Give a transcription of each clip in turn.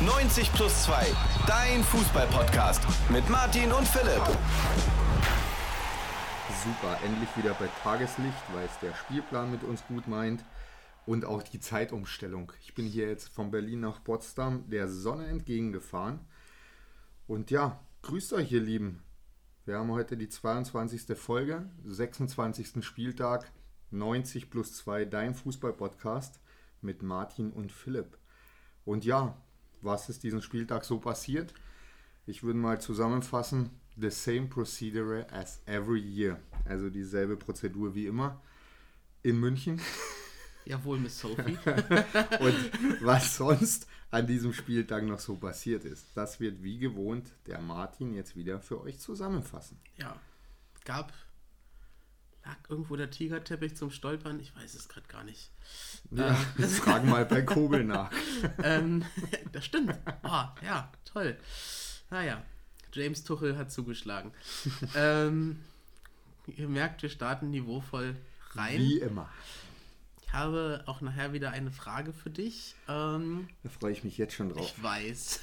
90 plus 2, dein Fußball-Podcast mit Martin und Philipp. Super, endlich wieder bei Tageslicht, weil es der Spielplan mit uns gut meint und auch die Zeitumstellung. Ich bin hier jetzt von Berlin nach Potsdam der Sonne entgegengefahren. Und ja, grüßt euch, ihr Lieben. Wir haben heute die 22. Folge, 26. Spieltag, 90 plus 2, dein Fußball-Podcast mit Martin und Philipp. Und ja, was ist diesen Spieltag so passiert? Ich würde mal zusammenfassen, the same procedure as every year. Also dieselbe Prozedur wie immer in München. Jawohl, Miss Sophie. Und was sonst an diesem Spieltag noch so passiert ist, das wird wie gewohnt der Martin jetzt wieder für euch zusammenfassen. Ja, gab, lag irgendwo der Tigerteppich zum Stolpern? Ich weiß es gerade gar nicht. Ja, äh, frag mal bei Kobel nach. ähm, das stimmt. Oh, ja, toll. Naja, James Tuchel hat zugeschlagen. ähm, ihr merkt, wir starten niveauvoll rein. Wie immer. Ich habe auch nachher wieder eine Frage für dich. Ähm, da freue ich mich jetzt schon drauf. Ich weiß.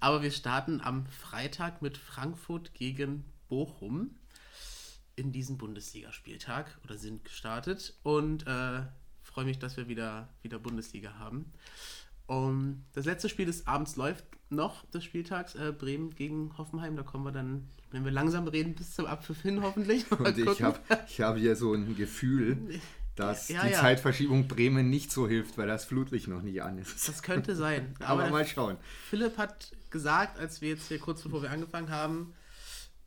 Aber wir starten am Freitag mit Frankfurt gegen Bochum in diesem Bundesligaspieltag oder sind gestartet und äh, freue mich, dass wir wieder, wieder Bundesliga haben. Um, das letzte Spiel des Abends läuft noch des Spieltags, äh, Bremen gegen Hoffenheim. Da kommen wir dann, wenn wir langsam reden, bis zum Abpfiff hin hoffentlich. Und ich habe ich hab hier so ein Gefühl, dass ja, die ja. Zeitverschiebung Bremen nicht so hilft, weil das Flutlicht noch nicht an ist. Das könnte sein. Aber, Aber mal schauen. Philipp hat gesagt, als wir jetzt hier kurz bevor wir angefangen haben,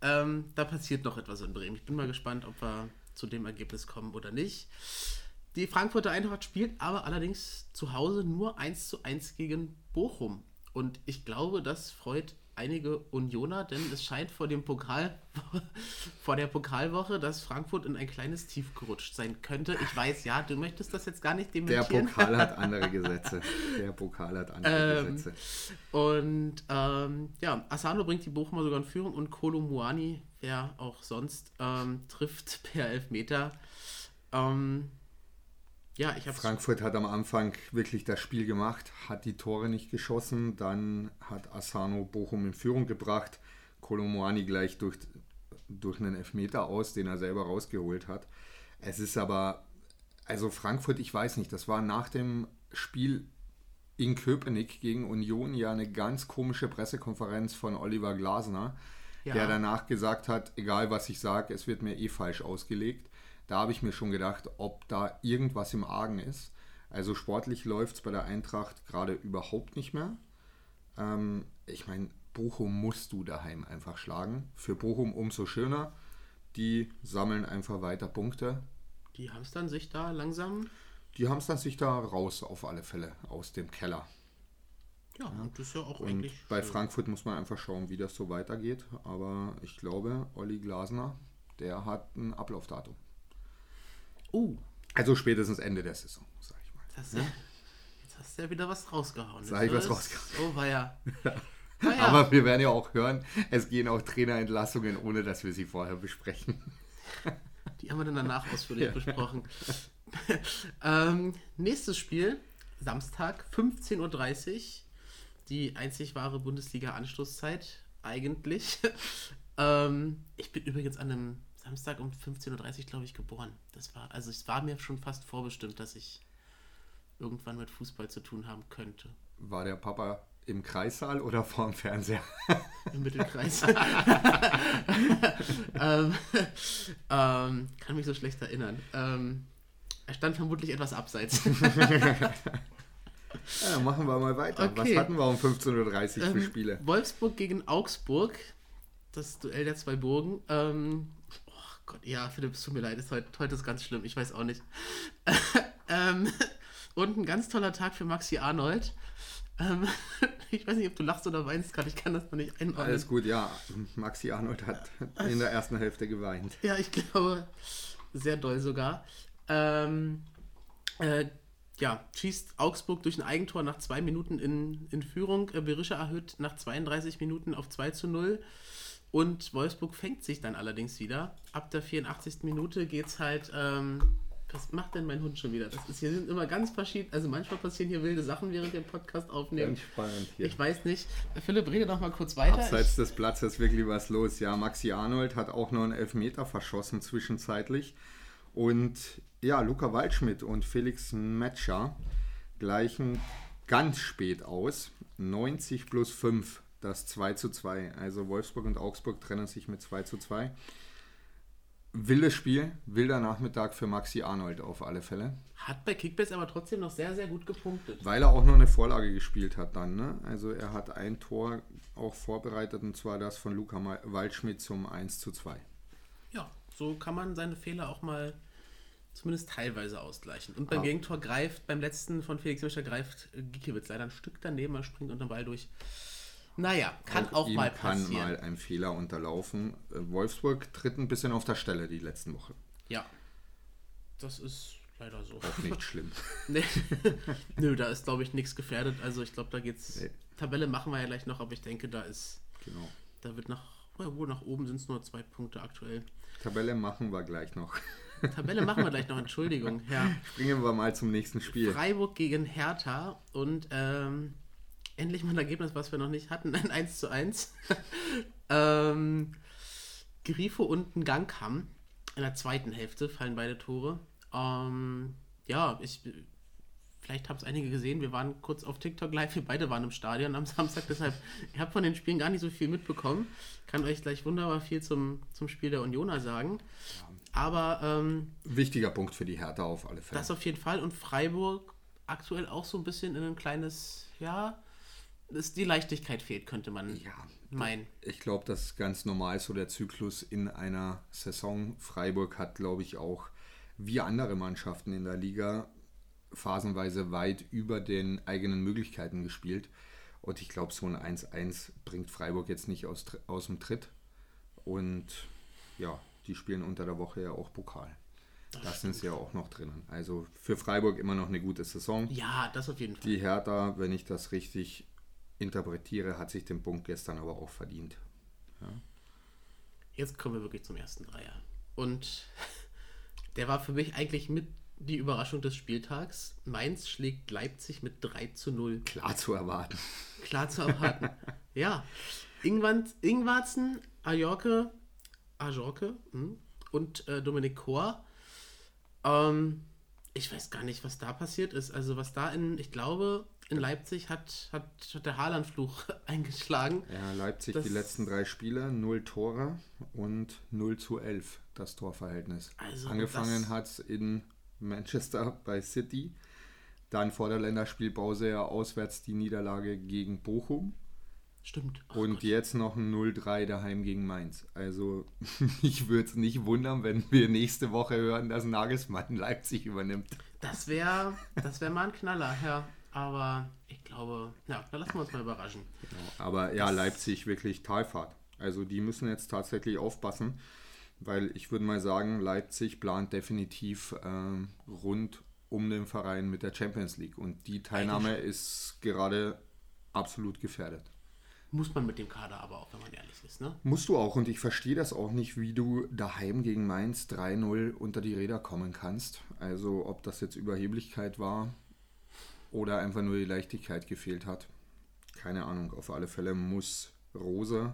ähm, da passiert noch etwas in Bremen. Ich bin mal gespannt, ob wir zu dem Ergebnis kommen oder nicht. Die Frankfurter Eintracht spielt aber allerdings zu Hause nur 1 zu 1 gegen Bochum. Und ich glaube, das freut einige Unioner, denn es scheint vor dem Pokal, vor der Pokalwoche, dass Frankfurt in ein kleines Tief gerutscht sein könnte. Ich weiß, ja, du möchtest das jetzt gar nicht dementieren. Der Pokal hat andere Gesetze. Der Pokal hat andere ähm, Gesetze. Und ähm, ja, Asano bringt die Bochumer sogar in Führung und Kolo Muani, wer auch sonst, ähm, trifft per Elfmeter. Ähm, ja, ich Frankfurt hat am Anfang wirklich das Spiel gemacht, hat die Tore nicht geschossen, dann hat Asano Bochum in Führung gebracht, Kolomoani gleich durch, durch einen Elfmeter aus, den er selber rausgeholt hat. Es ist aber, also Frankfurt, ich weiß nicht, das war nach dem Spiel in Köpenick gegen Union ja eine ganz komische Pressekonferenz von Oliver Glasner, ja. der danach gesagt hat, egal was ich sage, es wird mir eh falsch ausgelegt. Da habe ich mir schon gedacht, ob da irgendwas im Argen ist. Also sportlich läuft es bei der Eintracht gerade überhaupt nicht mehr. Ähm, ich meine, Bochum musst du daheim einfach schlagen. Für Bochum umso schöner. Die sammeln einfach weiter Punkte. Die hamstern sich da langsam? Die hamstern sich da raus auf alle Fälle aus dem Keller. Ja, ja. das ist ja auch und eigentlich. Bei Frankfurt muss man einfach schauen, wie das so weitergeht. Aber ich glaube, Olli Glasner, der hat ein Ablaufdatum. Oh. Also spätestens Ende der Saison, sag ich mal. Das ja? Jetzt hast du ja wieder was rausgehauen. Sag ich was rausgehauen. Oh, war ja. Aber wir werden ja auch hören, es gehen auch Trainerentlassungen, ohne dass wir sie vorher besprechen. Die haben wir dann danach ausführlich ja. besprochen. ähm, nächstes Spiel, Samstag, 15.30 Uhr. Die einzig wahre Bundesliga-Anstoßzeit, eigentlich. ähm, ich bin übrigens an einem Samstag um 15.30 Uhr, glaube ich, geboren. Das war, also es war mir schon fast vorbestimmt, dass ich irgendwann mit Fußball zu tun haben könnte. War der Papa im Kreissaal oder vorm Fernseher? Im Mittelkreis. ähm, ähm, kann mich so schlecht erinnern. Ähm, er stand vermutlich etwas abseits. ja, machen wir mal weiter. Okay. Was hatten wir um 15.30 Uhr für ähm, Spiele? Wolfsburg gegen Augsburg. Das Duell der zwei Burgen. Gott, ja, Philipp, es tut mir leid, ist heute, heute ist ganz schlimm, ich weiß auch nicht. ähm, und ein ganz toller Tag für Maxi Arnold. Ähm, ich weiß nicht, ob du lachst oder weinst gerade, ich kann das noch nicht einordnen. Alles gut, ja. Maxi Arnold hat in der ersten Hälfte geweint. Ja, ich glaube, sehr doll sogar. Ähm, äh, ja, schießt Augsburg durch ein Eigentor nach zwei Minuten in, in Führung. Berisha erhöht nach 32 Minuten auf 2 zu 0. Und Wolfsburg fängt sich dann allerdings wieder. Ab der 84. Minute geht es halt ähm, Was macht denn mein Hund schon wieder? Das ist hier sind immer ganz verschieden. Also manchmal passieren hier wilde Sachen, während den Podcast aufnehmen. Ganz spannend hier. Ich weiß nicht. Philipp, rede doch mal kurz weiter. Abseits des Platzes wirklich was los. Ja, Maxi Arnold hat auch noch einen Elfmeter verschossen zwischenzeitlich. Und ja, Luca Waldschmidt und Felix Metscher gleichen ganz spät aus. 90 plus 5, das 2 zu 2. Also Wolfsburg und Augsburg trennen sich mit 2 zu 2. Wildes Spiel, wilder Nachmittag für Maxi Arnold auf alle Fälle. Hat bei Kickbase aber trotzdem noch sehr, sehr gut gepunktet. Weil er auch noch eine Vorlage gespielt hat dann. Ne? Also er hat ein Tor auch vorbereitet und zwar das von Luca Waldschmidt zum 1 zu 2. Ja, so kann man seine Fehler auch mal zumindest teilweise ausgleichen. Und beim Ah. Gegentor greift, beim letzten von Felix Mischer greift Gikiewicz leider ein Stück daneben, er springt unter den Ball durch. Naja, kann auch, ihm mal kann passieren. mal ein Fehler unterlaufen. Äh, Wolfsburg tritt ein bisschen auf der Stelle die letzten Woche. Ja, das ist leider so. Auch nicht schlimm. Nee. Nö, da ist, glaube ich, nichts gefährdet. Also ich glaube, da geht's. Nee. Tabelle machen wir ja gleich noch, aber ich denke, da ist. Genau. Da wird nach. ja, Wo nach oben sind es nur zwei Punkte aktuell. Tabelle machen wir gleich noch. Tabelle machen wir gleich noch, Entschuldigung. Ja. Springen wir mal zum nächsten Spiel. Freiburg gegen Hertha und ähm, endlich mal ein Ergebnis, was wir noch nicht hatten, ein 1 zu 1. ähm, Grifo und ein Gangkamm. In der zweiten Hälfte fallen beide Tore. Ähm, ja, ich, vielleicht haben es einige gesehen, wir waren kurz auf TikTok live, wir beide waren im Stadion am Samstag, deshalb, ich habe von den Spielen gar nicht so viel mitbekommen. Kann euch gleich wunderbar viel zum, zum Spiel der Unioner sagen. Aber ähm, Wichtiger Punkt für die Hertha auf alle Fälle. das auf jeden Fall. Und Freiburg aktuell auch so ein bisschen in ein kleines, ja, dass die Leichtigkeit fehlt, könnte man Ja, meinen. Ich glaube, das ist ganz normal so der Zyklus in einer Saison. Freiburg hat, glaube ich, auch wie andere Mannschaften in der Liga phasenweise weit über den eigenen Möglichkeiten gespielt. Und ich glaube, so ein 1-1 bringt Freiburg jetzt nicht aus, aus dem Tritt. Und ja, die spielen unter der Woche ja auch Pokal. Da sind sie ja auch noch drinnen. Also für Freiburg immer noch eine gute Saison. Ja, das auf jeden Fall. Die Hertha, wenn ich das richtig interpretiere, hat sich den Punkt gestern aber auch verdient. Jetzt kommen wir wirklich zum ersten Dreier. Und der war für mich eigentlich mit die Überraschung des Spieltags. Mainz schlägt Leipzig mit 3 zu 0. Klar zu erwarten. Klar zu erwarten. ja. Ingwand, Ingwarzen, Ajorke, Ajorke hm, und äh, Dominik Kor. Ähm, ich weiß gar nicht, was da passiert ist. Also was da in, ich glaube, in Leipzig hat, hat, hat der Haaland-Fluch eingeschlagen. Ja, Leipzig Das- die letzten drei Spiele, 0 Tore und 0 zu 11 das Torverhältnis. Also Angefangen hat es in Manchester bei City, dann vor der Länderspielpause ja auswärts die Niederlage gegen Bochum Stimmt. Oh und Gott. jetzt noch ein 0-3 daheim gegen Mainz. Also ich würde es nicht wundern, wenn wir nächste Woche hören, dass Nagelsmann Leipzig übernimmt. Das wäre das wär mal ein Knaller, ja. Aber ich glaube, ja, da lassen wir uns mal überraschen. Aber ja, Leipzig wirklich Talfahrt. Also die müssen jetzt tatsächlich aufpassen, weil ich würde mal sagen, Leipzig plant definitiv ähm, rund um den Verein mit der Champions League. Und die Teilnahme ist gerade absolut gefährdet. Muss man mit dem Kader aber auch, wenn man ehrlich ist, ne? Musst du auch, und ich verstehe das auch nicht, wie du daheim gegen Mainz 3-0 unter die Räder kommen kannst. Also ob das jetzt Überheblichkeit war oder einfach nur die Leichtigkeit gefehlt hat. Keine Ahnung. Auf alle Fälle muss Rose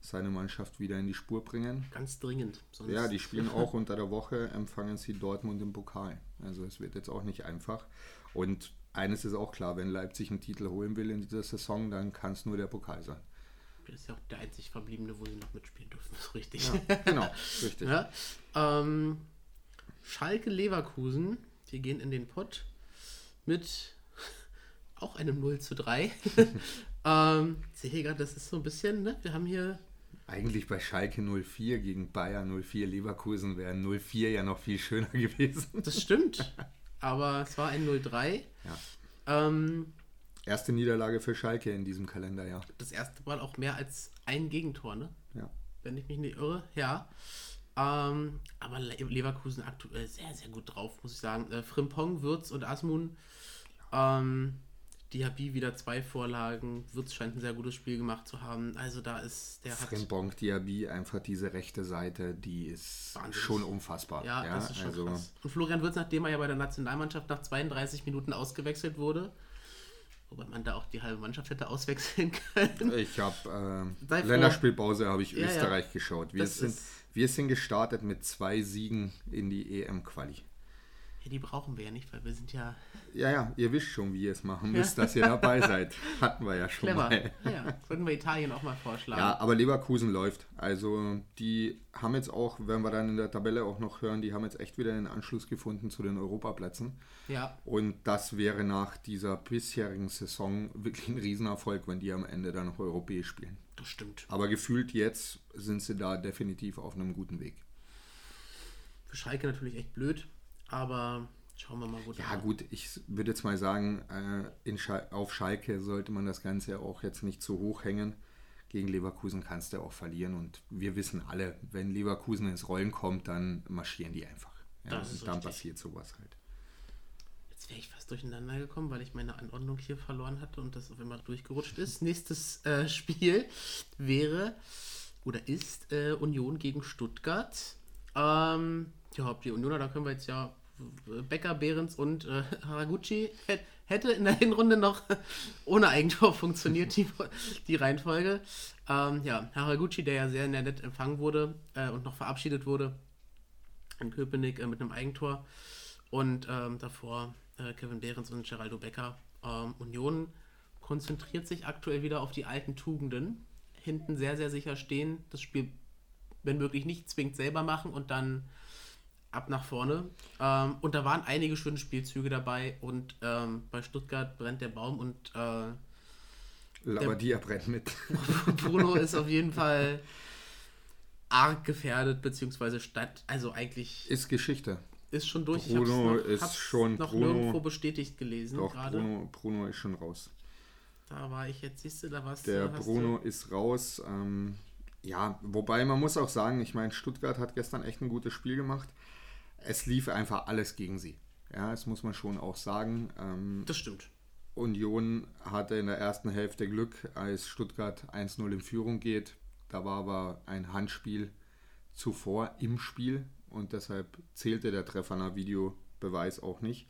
seine Mannschaft wieder in die Spur bringen. Ganz dringend. Ja, die spielen auch unter der Woche, empfangen sie Dortmund im Pokal. Also es wird jetzt auch nicht einfach. Und eines ist auch klar, wenn Leipzig einen Titel holen will in dieser Saison, dann kann es nur der Pokal sein. Das ist ja auch der einzig verbliebene, wo sie noch mitspielen dürfen, ist richtig. Ja, genau, richtig. Ja, ähm, Schalke Leverkusen, die gehen in den Pott mit auch einem 0 zu 3. ähm, ich sehe hier gerade, das ist so ein bisschen, ne? Wir haben hier, Eigentlich bei Schalke 04 gegen Bayern 04 Leverkusen wäre 04 ja noch viel schöner gewesen. das stimmt, aber es war ein 0-3. Ja. Ähm, Erste Niederlage für Schalke in diesem Kalenderjahr. das erste Mal auch mehr als ein Gegentor, ne? Ja. Wenn ich mich nicht irre, ja. Ähm, aber Le Leverkusen aktuell sehr, sehr gut drauf, muss ich sagen. Äh, Frimpong, Würz und Asmun, ähm, Diaby wieder zwei Vorlagen. Würz scheint ein sehr gutes Spiel gemacht zu haben. Also da ist der. Frimpong, Diaby, einfach diese rechte Seite, die ist Wahnsinnig. schon unfassbar. Ja, das ist schon also, krass. Und Florian Würz, nachdem er ja bei der Nationalmannschaft nach 32 Minuten ausgewechselt wurde, wobei man da auch die halbe Mannschaft hätte auswechseln können. Ich habe äh. Länderspielpause habe ich Ja, ja. Österreich geschaut. Wir Das sind, wir sind gestartet mit zwei Siegen in die EM-Quali. Ja, die brauchen wir ja nicht, weil wir sind ja Ja, ja, ihr wisst schon, wie ihr es machen müsst, dass ihr dabei seid. Hatten wir ja schon clever. mal. Ja. Sollten wir Italien auch mal vorschlagen. Ja, aber Leverkusen läuft. Also die haben jetzt auch, wenn wir dann in der Tabelle auch noch hören, die haben jetzt echt wieder den Anschluss gefunden zu den Europaplätzen. ja. Und das wäre nach dieser bisherigen Saison wirklich ein Riesenerfolg, wenn die am Ende dann noch europäisch spielen. Das stimmt. Aber gefühlt jetzt sind sie da definitiv auf einem guten Weg. Für Schalke natürlich echt blöd, aber schauen wir mal, wo Ja gut, ich würde jetzt mal sagen, äh, Schal auf Schalke sollte man das Ganze auch jetzt nicht zu hoch hängen. Gegen Leverkusen kannst du auch verlieren und wir wissen alle, wenn Leverkusen ins Rollen kommt, dann marschieren die einfach. Ja, Das ist und dann richtig. passiert sowas halt. Wäre ich fast durcheinander gekommen, weil ich meine Anordnung hier verloren hatte und das auf einmal durchgerutscht ist. Nächstes äh, Spiel wäre oder ist äh, Union gegen Stuttgart. Ähm, ja, die Unioner, da können wir jetzt ja äh, Becker, Behrens und äh, Haraguchi Hät- hätte in der Hinrunde noch ohne Eigentor funktioniert, die, die Reihenfolge. Ähm, ja, Haraguchi, der ja sehr nett empfangen wurde äh, und noch verabschiedet wurde in Köpenick äh, mit einem Eigentor. Und ähm, davor äh, Kevin Behrens und Geraldo Becker. Ähm, Union konzentriert sich aktuell wieder auf die alten Tugenden. Hinten sehr, sehr sicher stehen. Das Spiel, wenn möglich, nicht zwingend selber machen und dann ab nach vorne. Ähm, und da waren einige schöne Spielzüge dabei. Und ähm, bei Stuttgart brennt der Baum und äh, Labadia brennt mit. Bruno ist auf jeden Fall arg gefährdet, beziehungsweise statt, also eigentlich Ist Geschichte. Ist schon durch. Bruno hab's ist schon- noch Bruno- nirgendwo bestätigt gelesen Doch, gerade. Bruno, Bruno ist schon raus. Da war ich jetzt, siehst du, da warst Der du. Bruno ist raus. Ähm, ja, wobei man muss auch sagen, ich meine, Stuttgart hat gestern echt ein gutes Spiel gemacht. Es lief einfach alles gegen sie. Ja, das muss man schon auch sagen. Ähm, Du, das stimmt. Union hatte in der ersten Hälfte Glück, als Stuttgart 1-0 in Führung geht. Da war aber ein Handspiel zuvor im Spiel und deshalb zählte der Treffer nach Videobeweis auch nicht.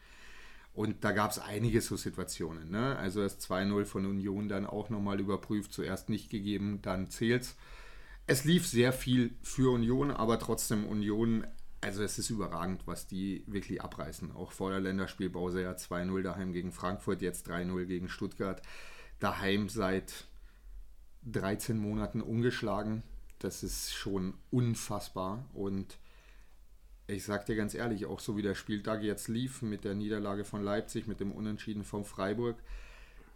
Und da gab es einige so Situationen. Ne? Also das 2-0 von Union dann auch nochmal überprüft, zuerst nicht gegeben, dann zählt's. Es lief sehr viel für Union, aber trotzdem Union, also es ist überragend, was die wirklich abreißen. Auch vor der Länderspielpause ja 2-0 daheim gegen Frankfurt, jetzt 3-0 gegen Stuttgart. Daheim seit 13 Monaten ungeschlagen. Das ist schon unfassbar. Und ich sag dir ganz ehrlich, auch so wie der Spieltag jetzt lief mit der Niederlage von Leipzig, mit dem Unentschieden von Freiburg,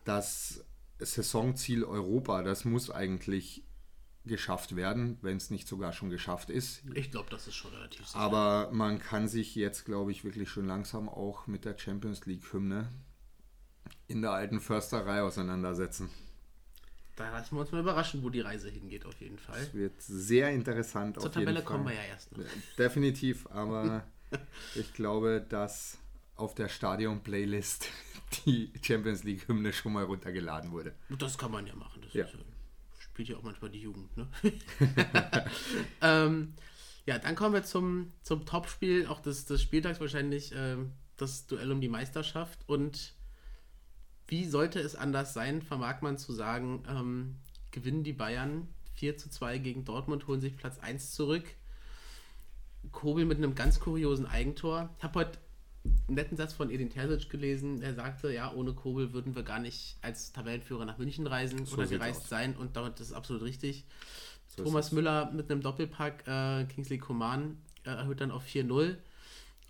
das Saisonziel Europa, das muss eigentlich geschafft werden, wenn es nicht sogar schon geschafft ist. Ich glaube, das ist schon relativ sicher. Aber man kann sich jetzt, glaube ich, wirklich schon langsam auch mit der Champions League-Hymne in der alten Försterei auseinandersetzen. Da lassen wir uns mal überraschen, wo die Reise hingeht, auf jeden Fall. Es wird sehr interessant Zur auf jeden Tabelle kommen wir ja erst noch. Definitiv, aber ich glaube, dass auf der Stadion-Playlist die Champions League-Hymne schon mal runtergeladen wurde. Das kann man ja machen. Das Ja. Ist, äh, spielt ja auch manchmal die Jugend, ne? ähm, ja, dann kommen wir zum, zum Topspiel, auch des, des Spieltags wahrscheinlich, ähm, das Duell um die Meisterschaft. Und wie sollte es anders sein, vermag man zu sagen, ähm, gewinnen die Bayern 4 zu 2 gegen Dortmund, holen sich Platz 1 zurück. Kobel mit einem ganz kuriosen Eigentor. Ich habe heute einen netten Satz von Edin Terzic gelesen. Er sagte, ja, ohne Kobel würden wir gar nicht als Tabellenführer nach München reisen So oder gereist aus. sein. Und damit ist absolut richtig. So Thomas. Müller mit einem Doppelpack, äh, Kingsley Coman äh, erhöht dann auf 4-0.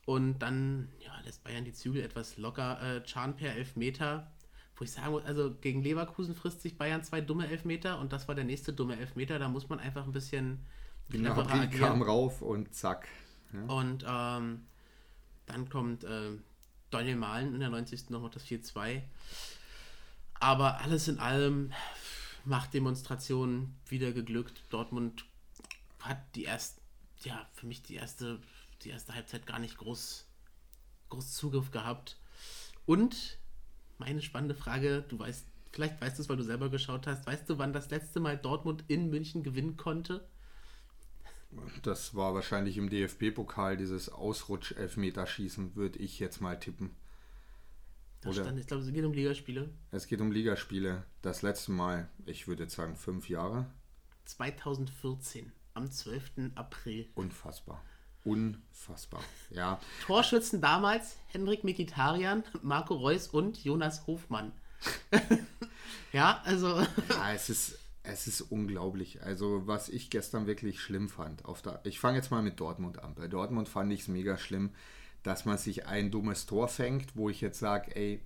Und dann ja, lässt Bayern die Zügel etwas locker. Äh, Can per Elfmeter. Wo ich sagen muss, also gegen Leverkusen frisst sich Bayern zwei dumme Elfmeter und das war der nächste dumme Elfmeter. Da muss man einfach ein bisschen cleverer Gnabry agieren. kam rauf und zack. Ja. Und ähm, dann kommt äh, Daniel Mahlen in der 90. noch das 4-2. Aber alles in allem Machtdemonstration wieder geglückt. Dortmund hat die erste, ja, für mich die erste, die erste Halbzeit gar nicht groß, groß Zugriff gehabt. Und meine spannende Frage, du weißt, vielleicht weißt du es, weil du selber geschaut hast, weißt du, wann das letzte Mal Dortmund in München gewinnen konnte? Das war wahrscheinlich im DFB-Pokal, dieses Ausrutsch-Elfmeterschießen, würde ich jetzt mal tippen. Oder- stand, ich glaube, es geht um Ligaspiele. Es geht um Ligaspiele. Das letzte Mal, ich würde jetzt sagen, fünf Jahre. 2014, am 12. April. Unfassbar. Unfassbar. Ja, Torschützen damals Hendrik Mikitarian, Marco Reus und Jonas Hofmann. ja, also Ja, es ist, es ist unglaublich. Also, was ich gestern wirklich schlimm fand. Auf der, ich fange jetzt mal mit Dortmund an. Bei Dortmund fand ich es mega schlimm, dass man sich ein dummes Tor fängt, wo ich jetzt sage, ey,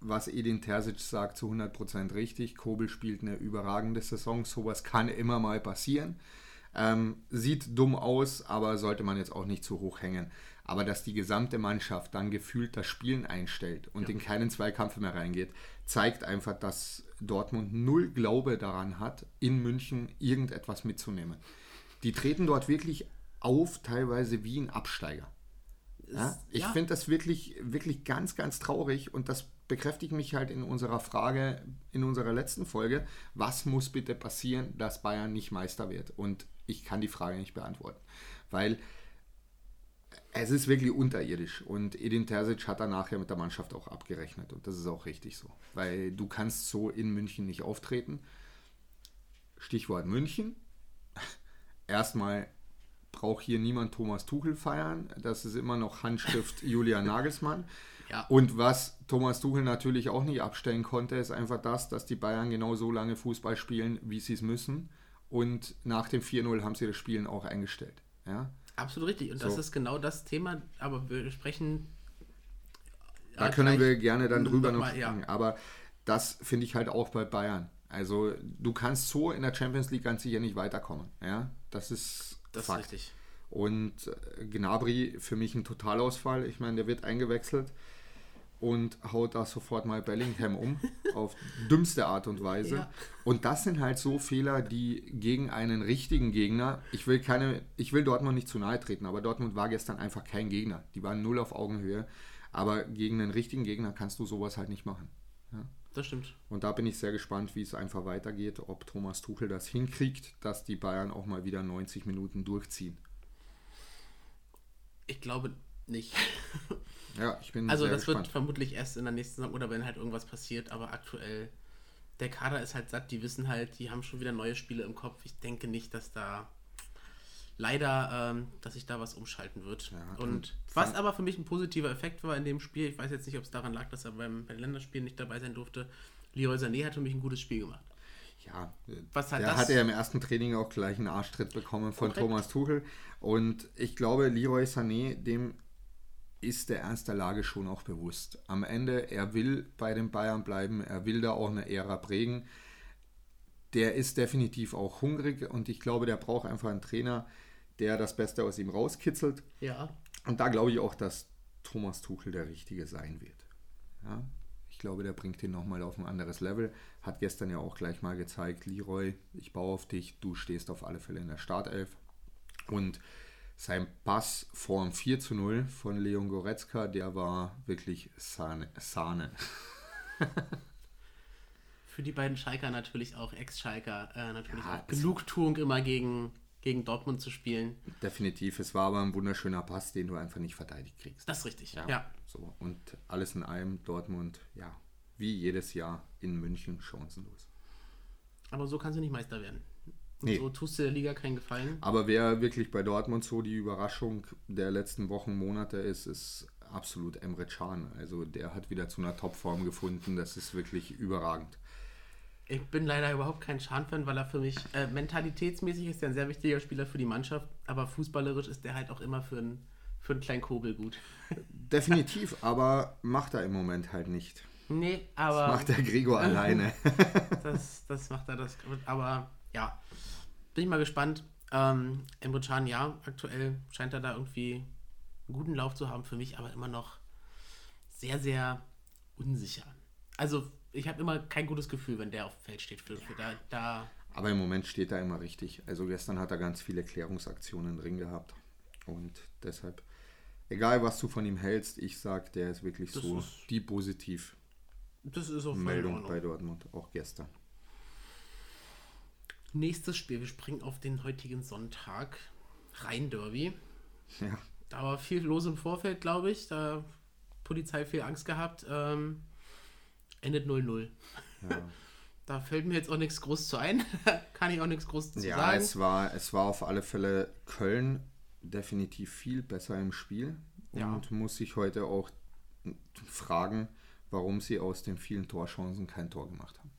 was Edin Terzic sagt, zu 100% richtig. Kobel spielt eine überragende Saison. Sowas kann immer mal passieren. Ähm, sieht dumm aus, aber sollte man jetzt auch nicht zu hoch hängen. Aber dass die gesamte Mannschaft dann gefühlt das Spielen einstellt und in keinen Zweikampf mehr reingeht, zeigt einfach, dass Dortmund null Glaube daran hat, in München irgendetwas mitzunehmen. Die treten dort wirklich auf, teilweise wie ein Absteiger. Ja? Ich ja. finde das wirklich, wirklich ganz, ganz traurig und das bekräftigt mich halt in unserer Frage, in unserer letzten Folge, was muss bitte passieren, dass Bayern nicht Meister wird? Und ich kann die Frage nicht beantworten, weil es ist wirklich unterirdisch und Edin Terzic hat danach ja mit der Mannschaft auch abgerechnet und das ist auch richtig so, weil du kannst so in München nicht auftreten. Stichwort München. Erstmal braucht hier niemand Thomas Tuchel feiern. Das ist immer noch Handschrift Julian Nagelsmann. Ja. Und was Thomas Tuchel natürlich auch nicht abstellen konnte, ist einfach das, dass die Bayern genau so lange Fußball spielen, wie sie es müssen. Und nach dem 4-0 haben sie das Spielen auch eingestellt. Ja? absolut richtig. Und das So. ist genau das Thema, aber wir sprechen. Da Ja, können wir gerne dann drüber noch mal, ja. sprechen. Aber das finde ich halt auch bei Bayern. Also du kannst so in der Champions League ganz sicher nicht weiterkommen. Ja? Das ist Das ist Fakt. richtig. Und äh, Gnabry für mich ein Totalausfall. Ich meine, der wird eingewechselt und haut da sofort mal Bellingham um. auf dümmste Art und Weise. Ja. Und das sind halt so Fehler, die gegen einen richtigen Gegner, ich will keine, ich will Dortmund nicht zu nahe treten, aber Dortmund war gestern einfach kein Gegner. Die waren null auf Augenhöhe. Aber gegen einen richtigen Gegner kannst du sowas halt nicht machen. Ja. Das stimmt. Und da bin ich sehr gespannt, wie es einfach weitergeht, ob Thomas Tuchel das hinkriegt, dass die Bayern auch mal wieder 90 Minuten durchziehen. Ich glaube nicht. Ja, ich bin Also das wird gespannt. vermutlich erst in der nächsten Saison oder wenn halt irgendwas passiert, aber aktuell der Kader ist halt satt, die wissen halt, die haben schon wieder neue Spiele im Kopf. Ich denke nicht, dass da leider, ähm, dass sich da was umschalten wird. Ja, und was aber für mich ein positiver Effekt war in dem Spiel, ich weiß jetzt nicht, ob es daran lag, dass er beim, bei den Länderspielen nicht dabei sein durfte. Leroy Sané hat für mich ein gutes Spiel gemacht. Ja, Was halt der das- hat ja im ersten Training auch gleich einen Arschtritt bekommen von Korrekt. Thomas Tuchel. Und ich glaube, Leroy Sané, dem ist der Ernst der Lage schon auch bewusst. Am Ende, er will bei den Bayern bleiben, er will da auch eine Ära prägen. Der ist definitiv auch hungrig und ich glaube, der braucht einfach einen Trainer, der das Beste aus ihm rauskitzelt. Ja. Und da glaube ich auch, dass Thomas Tuchel der Richtige sein wird. Ja? Ich glaube, der bringt ihn nochmal auf ein anderes Level. Hat gestern ja auch gleich mal gezeigt, Leroy, ich baue auf dich, du stehst auf alle Fälle in der Startelf. Und sein Pass vor dem 4 zu 0 von Leon Goretzka, der war wirklich Sahne. Sahne. Für die beiden Schalker natürlich auch, Ex-Schalker, äh, natürlich Ja, auch Genugtuung immer gegen, gegen Dortmund zu spielen. Definitiv, es war aber ein wunderschöner Pass, den du einfach nicht verteidigt kriegst. Das ist richtig. Ja. So, und alles in allem, Dortmund, ja, wie jedes Jahr in München chancenlos. Aber so kannst du nicht Meister werden. Und Nee. so tust du der Liga keinen Gefallen. Aber wer wirklich bei Dortmund so die Überraschung der letzten Wochen, Monate ist, ist absolut Emre Can. Also der hat wieder zu einer Topform gefunden. Das ist wirklich überragend. Ich bin leider überhaupt kein Schan-Fan, weil er für mich äh, mentalitätsmäßig ist er ein sehr wichtiger Spieler für die Mannschaft, aber fußballerisch ist der halt auch immer für einen, für einen kleinen Kobel gut. Definitiv, aber macht er im Moment halt nicht. Nee, aber Macht der Gregor alleine. das, das macht er das. Aber ja, bin ich mal gespannt. Ähm, Emre Can, ja, aktuell scheint er da irgendwie einen guten Lauf zu haben. Für mich aber immer noch sehr, sehr unsicher. Also, ich habe immer kein gutes Gefühl, wenn der auf dem Feld steht. Für, für da, da Aber im Moment steht er immer richtig. Also gestern hat er ganz viele Klärungsaktionen drin gehabt. Und deshalb, egal was du von ihm hältst, ich sag, der ist wirklich Das so ist- die positiv Das ist auch Meldung bei Dortmund, auch gestern. Nächstes Spiel, wir springen auf den heutigen Sonntag. Rhein-Derby. Ja, Da war viel los im Vorfeld, glaube ich. Da Polizei viel Angst gehabt. Ähm, endet 0-0. ja. Da fällt mir jetzt auch nichts groß zu ein. Kann ich auch nichts groß zu ja sagen. es, war, es war auf alle Fälle Köln definitiv viel besser im Spiel Ja. und muss sich heute auch fragen, warum sie aus den vielen Torchancen kein Tor gemacht haben.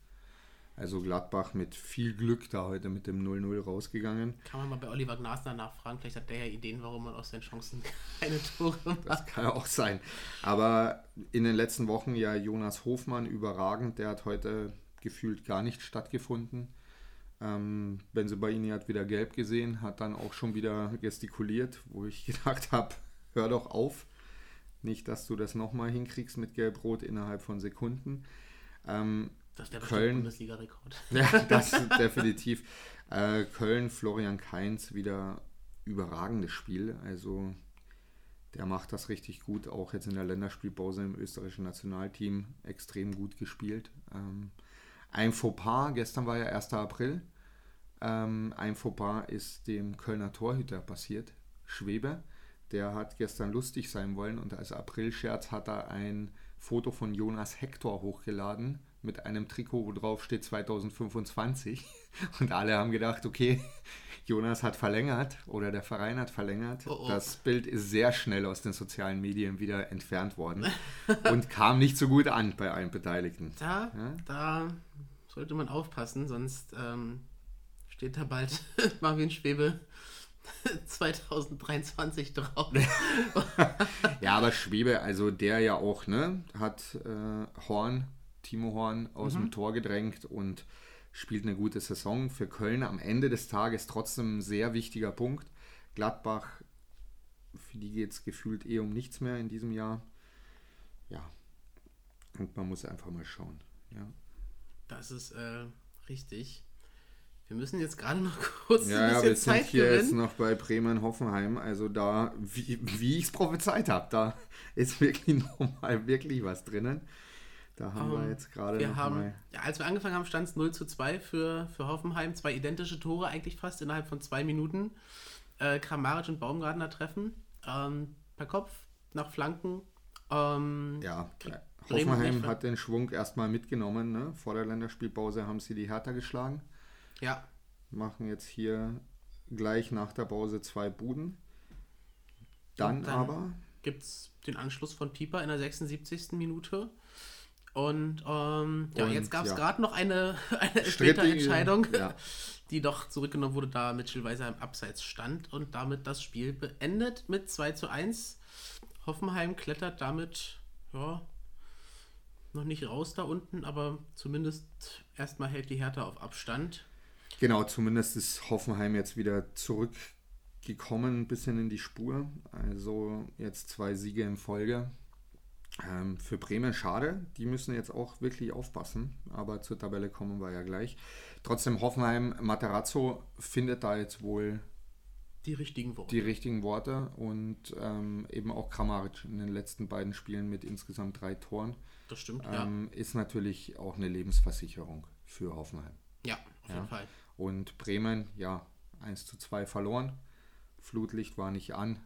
Also Gladbach mit viel Glück da heute mit dem 0-0 rausgegangen. Kann man mal bei Oliver Glasner nachfragen. Vielleicht hat der ja Ideen, warum man aus seinen Chancen keine Tore macht. Das kann auch sein. Aber in den letzten Wochen ja Jonas Hofmann überragend. Der hat heute gefühlt gar nicht stattgefunden. Ähm, Benzebaini hat wieder gelb gesehen, hat dann auch schon wieder gestikuliert, wo ich gedacht habe, hör doch auf. Nicht, dass du das nochmal hinkriegst mit Gelb-Rot innerhalb von Sekunden. Ähm, Das wäre Köln- bestimmt Bundesliga-Rekord. ja, das ist definitiv. Äh, Köln, Florian Kainz, wieder überragendes Spiel. Also der macht das richtig gut, auch jetzt in der Länderspielpause im österreichischen Nationalteam extrem gut gespielt. Ähm, ein Fauxpas, gestern war ja 1. April. Ähm, ein Fauxpas ist dem Kölner Torhüter passiert, Schwebe. Der hat gestern lustig sein wollen und als Aprilscherz hat er ein Foto von Jonas Hector hochgeladen mit einem Trikot, wo drauf steht 2025. Und alle haben gedacht, okay, Jonas hat verlängert oder der Verein hat verlängert. Oh, oh. Das Bild ist sehr schnell aus den sozialen Medien wieder entfernt worden und kam nicht so gut an bei allen Beteiligten. Da, Ja? da sollte man aufpassen, sonst ähm, steht da bald Marvin Schwebe 2023 drauf. Ja, aber Schwebe, also der ja auch, ne, hat äh, Horn, Timo Horn aus dem Tor gedrängt und spielt eine gute Saison. Für Köln am Ende des Tages trotzdem ein sehr wichtiger Punkt. Gladbach, für die geht es gefühlt eh um nichts mehr in diesem Jahr. Ja, und man muss einfach mal schauen. Ja, Das ist äh, richtig. Wir müssen jetzt gerade noch kurz ja, ein ja wir sind Zeit hier jetzt gewinnen. noch bei Bremen-Hoffenheim. Also da, wie, wie ich es prophezeit habe, da ist wirklich nochmal wirklich was drinnen. Da haben wir Ähm, jetzt gerade Wir haben, ja, als wir angefangen haben, stand es 0 zu 2 für, für Hoffenheim. Zwei identische Tore eigentlich fast innerhalb von zwei Minuten. Äh, Kramaric und Baumgartner treffen. Ähm, per Kopf, nach Flanken. Ähm, Ja, äh, Hoffenheim hat den Schwung erstmal mitgenommen. Ne? Vor der Länderspielpause haben sie die Hertha geschlagen. ja, Machen jetzt hier gleich nach der Pause zwei Buden. Dann, dann- aber, gibt es den Anschluss von Pieper in der 76. Minute. Und ähm, ja, Und, jetzt gab es ja. gerade noch eine, eine Strittige- Entscheidung, ja. die doch zurückgenommen wurde, da Mitchell Weiser im Abseits stand und damit das Spiel beendet mit 2 zu 1. Hoffenheim klettert damit, ja, noch nicht raus da unten, aber zumindest erstmal hält die Hertha auf Abstand. genau, zumindest ist Hoffenheim jetzt wieder zurückgekommen, ein bisschen in die Spur. Also jetzt zwei Siege in Folge. Ähm, für Bremen schade, die müssen jetzt auch wirklich aufpassen, aber zur Tabelle kommen wir ja gleich. Trotzdem Hoffenheim, Materazzo findet da jetzt wohl Die richtigen Worte. die richtigen Worte und ähm, eben auch Kramaric in den letzten beiden Spielen mit insgesamt drei Toren das stimmt, ja. ähm, ist natürlich auch eine Lebensversicherung für Hoffenheim. Ja, auf jeden Fall. Und Bremen, ja, 1 zu 2 verloren. Flutlicht war nicht an.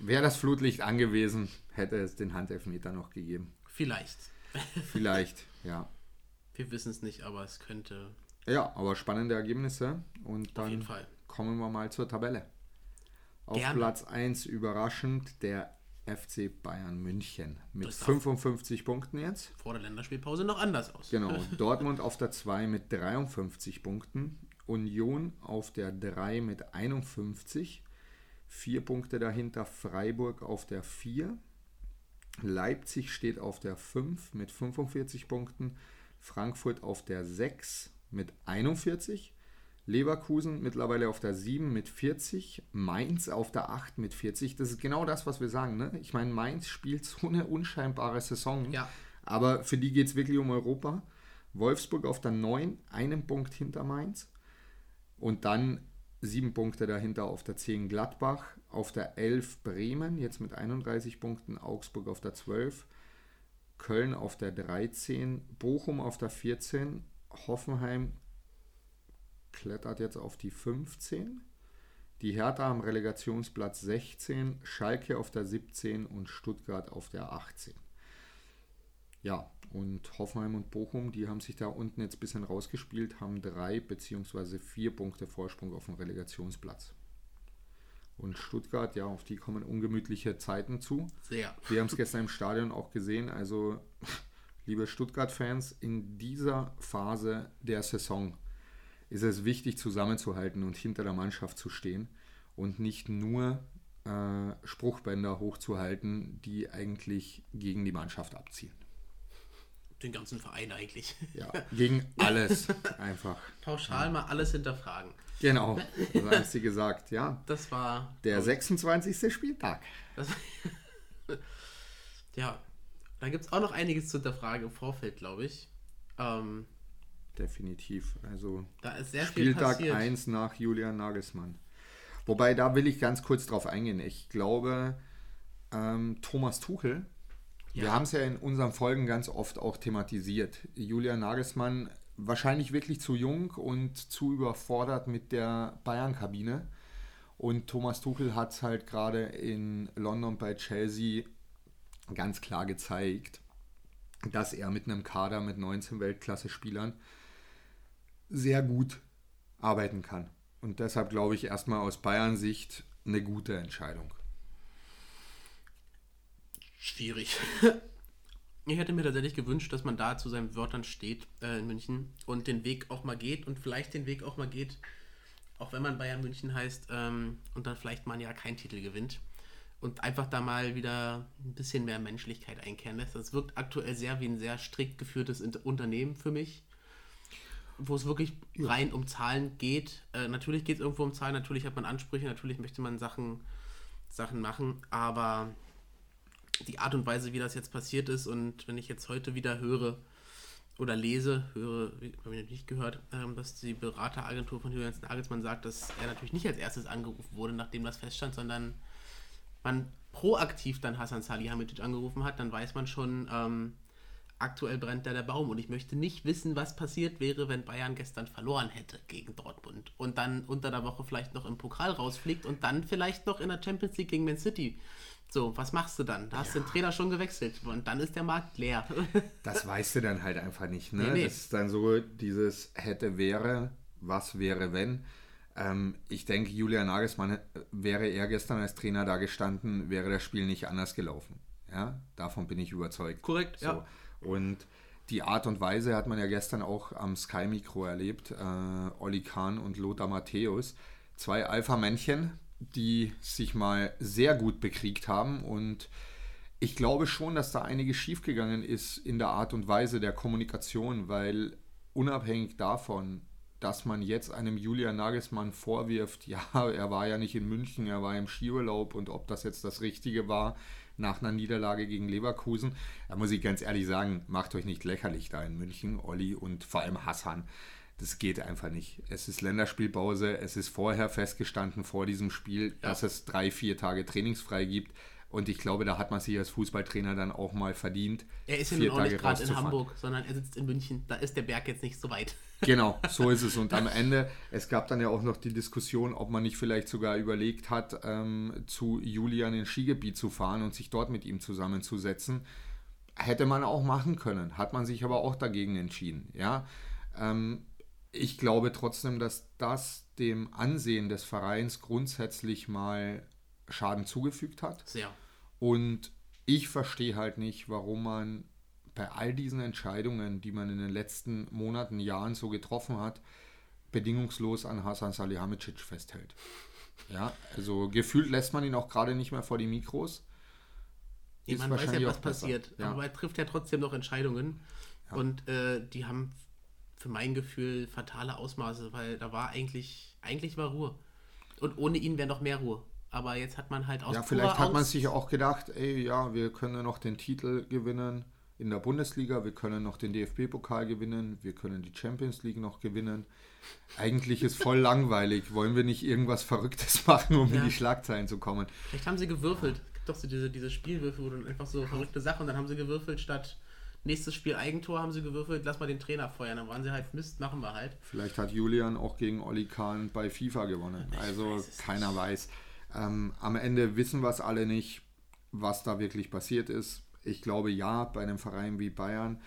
Wäre das Flutlicht angewiesen, hätte es den Handelfmeter noch gegeben. Vielleicht. Vielleicht, ja. Wir wissen es nicht, aber es könnte Ja, aber spannende Ergebnisse. Und auf jeden dann Fall. kommen wir mal zur Tabelle. Auf Gerne. Platz 1 überraschend der FC Bayern München mit Das darf- 55 Punkten jetzt. vor der Länderspielpause noch anders aus. Genau, Dortmund auf der 2 mit 53 Punkten, Union auf der 3 mit 51, vier Punkte dahinter Freiburg auf der 4, Leipzig steht auf der 5 mit 45 Punkten, Frankfurt auf der 6 mit 41, Leverkusen mittlerweile auf der 7 mit 40, Mainz auf der 8 mit 40. Das ist genau das, was wir sagen. Ne? Ich meine, Mainz spielt so eine unscheinbare Saison. Ja. Aber für die geht es wirklich um Europa. Wolfsburg auf der 9, einen Punkt hinter Mainz. Und dann sieben Punkte dahinter auf der 10 Gladbach, auf der 11 Bremen, jetzt mit 31 Punkten, Augsburg auf der 12, Köln auf der 13, Bochum auf der 14, Hoffenheim klettert jetzt auf die 15, die Hertha am Relegationsplatz 16, Schalke auf der 17 und Stuttgart auf der 18. Ja, und Hoffenheim und Bochum, die haben sich da unten jetzt ein bisschen rausgespielt, haben drei bzw. vier Punkte Vorsprung auf dem Relegationsplatz. Und Stuttgart, ja, auf die kommen ungemütliche Zeiten zu. Sehr. Wir haben es gestern im Stadion auch gesehen. Also, liebe Stuttgart-Fans, in dieser Phase der Saison ist es wichtig, zusammenzuhalten und hinter der Mannschaft zu stehen und nicht nur äh, Spruchbänder hochzuhalten, die eigentlich gegen die Mannschaft abzielen. Den ganzen Verein eigentlich. Ja, gegen alles einfach. Pauschal mal alles hinterfragen. Genau, so haben sie gesagt, ja. Das war. Der 26. Spieltag. Das, ja, da gibt es auch noch einiges zu hinterfragen im Vorfeld, glaube ich. Ähm, Definitiv. Also da ist sehr Spieltag passiert. 1 nach Julian Nagelsmann. Wobei, da will ich ganz kurz drauf eingehen. Ich glaube, ähm, Thomas Tuchel, wir haben es ja in unseren Folgen ganz oft auch thematisiert. Julian Nagelsmann wahrscheinlich wirklich zu jung und zu überfordert mit der Bayern-Kabine. Und Thomas Tuchel hat es halt gerade in London bei Chelsea ganz klar gezeigt, dass er mit einem Kader mit 19 Weltklasse-Spielern sehr gut arbeiten kann. Und deshalb glaube ich erstmal aus Bayern-Sicht eine gute Entscheidung. Schwierig. Ich hätte mir tatsächlich gewünscht, dass man da zu seinen Wörtern steht äh, in München und den Weg auch mal geht und vielleicht den Weg auch mal geht, auch wenn man Bayern München heißt ähm, und dann vielleicht mal ja keinen Titel gewinnt und einfach da mal wieder ein bisschen mehr Menschlichkeit einkehren lässt. Das wirkt aktuell sehr wie ein sehr strikt geführtes Unternehmen für mich, wo es wirklich rein um Zahlen geht. Äh, natürlich geht es irgendwo um Zahlen, natürlich hat man Ansprüche, natürlich möchte man Sachen, Sachen machen, aber die Art und Weise, wie das jetzt passiert ist und wenn ich jetzt heute wieder höre oder lese, höre, habe ich nicht gehört, ähm, dass die Berateragentur von Julian Nagelsmann sagt, dass er natürlich nicht als erstes angerufen wurde, nachdem das feststand, sondern man proaktiv dann Hasan Salihamidzic angerufen hat, dann weiß man schon, ähm, aktuell brennt da der Baum und ich möchte nicht wissen, was passiert wäre, wenn Bayern gestern verloren hätte gegen Dortmund und dann unter der Woche vielleicht noch im Pokal rausfliegt und dann vielleicht noch in der Champions League gegen Man City. So, was machst du dann? Da hast du den Trainer schon gewechselt und dann ist der Markt leer. Das weißt du dann halt einfach nicht. Ne? Nee, nee. Das ist dann so dieses hätte, wäre, was wäre, wenn. Ähm, ich denke, Julian Nagelsmann wäre er gestern als Trainer da gestanden, wäre das Spiel nicht anders gelaufen. Ja, davon bin ich überzeugt. Korrekt, so. ja. Und die Art und Weise hat man ja gestern auch am Sky-Mikro erlebt. Äh, Olli Kahn und Lothar Matthäus. Zwei Alpha-Männchen, die sich mal sehr gut bekriegt haben. Und ich glaube schon, dass da einiges schiefgegangen ist in der Art und Weise der Kommunikation, weil unabhängig davon, dass man jetzt einem Julian Nagelsmann vorwirft, ja, er war ja nicht in München, er war im Skiurlaub und ob das jetzt das Richtige war nach einer Niederlage gegen Leverkusen, da muss ich ganz ehrlich sagen, macht euch nicht lächerlich da in München, Olli und vor allem Hassan. Das geht einfach nicht. Es ist Länderspielpause, es ist vorher festgestanden vor diesem Spiel, dass es drei, vier Tage trainingsfrei gibt. Und ich glaube, da hat man sich als Fußballtrainer dann auch mal verdient. Er ist ja nun auch nicht Tage gerade in. Hamburg, sondern er sitzt in München. Da ist der Berg jetzt nicht so weit. Genau, so ist es. Und am Ende, es gab dann ja auch noch die Diskussion, ob man nicht vielleicht sogar überlegt hat, ähm, zu Julian ins Skigebiet zu fahren und sich dort mit ihm zusammenzusetzen. Hätte man auch machen können, hat man sich aber auch dagegen entschieden. Ja, ähm, ich glaube trotzdem, dass das dem Ansehen des Vereins grundsätzlich mal Schaden zugefügt hat. Sehr. Und ich verstehe halt nicht, warum man bei all diesen Entscheidungen, die man in den letzten Monaten, Jahren so getroffen hat, bedingungslos an Hasan Salihamidzic festhält. Ja, also gefühlt lässt man ihn auch gerade nicht mehr vor die Mikros. Ja, Ist man weiß ja, was passiert. Ja. Aber er trifft ja trotzdem noch Entscheidungen. Und äh, die haben für mein Gefühl fatale Ausmaße, weil da war eigentlich, eigentlich war Ruhe. Und ohne ihn wäre noch mehr Ruhe. Aber jetzt hat man halt aus Ja, vielleicht hat man sich auch gedacht, ey, ja, wir können noch den Titel gewinnen in der Bundesliga, wir können noch den DFB-Pokal gewinnen, wir können die Champions League noch gewinnen. Eigentlich ist voll langweilig. Wollen wir nicht irgendwas Verrücktes machen, um in Ja. die Schlagzeilen zu kommen? Vielleicht haben sie gewürfelt. Es gibt doch so diese, diese Spielwürfe, wo dann einfach so verrückte Sachen und dann haben sie gewürfelt statt nächstes Spiel Eigentor haben sie gewürfelt, lass mal den Trainer feuern. Dann waren sie halt, Mist, machen wir halt. Vielleicht hat Julian auch gegen Olli Kahn bei FIFA gewonnen. Ich also weiß keiner nicht. weiß. Ähm, am Ende wissen wir es alle nicht, was da wirklich passiert ist. Ich glaube ja, bei einem Verein wie Bayern.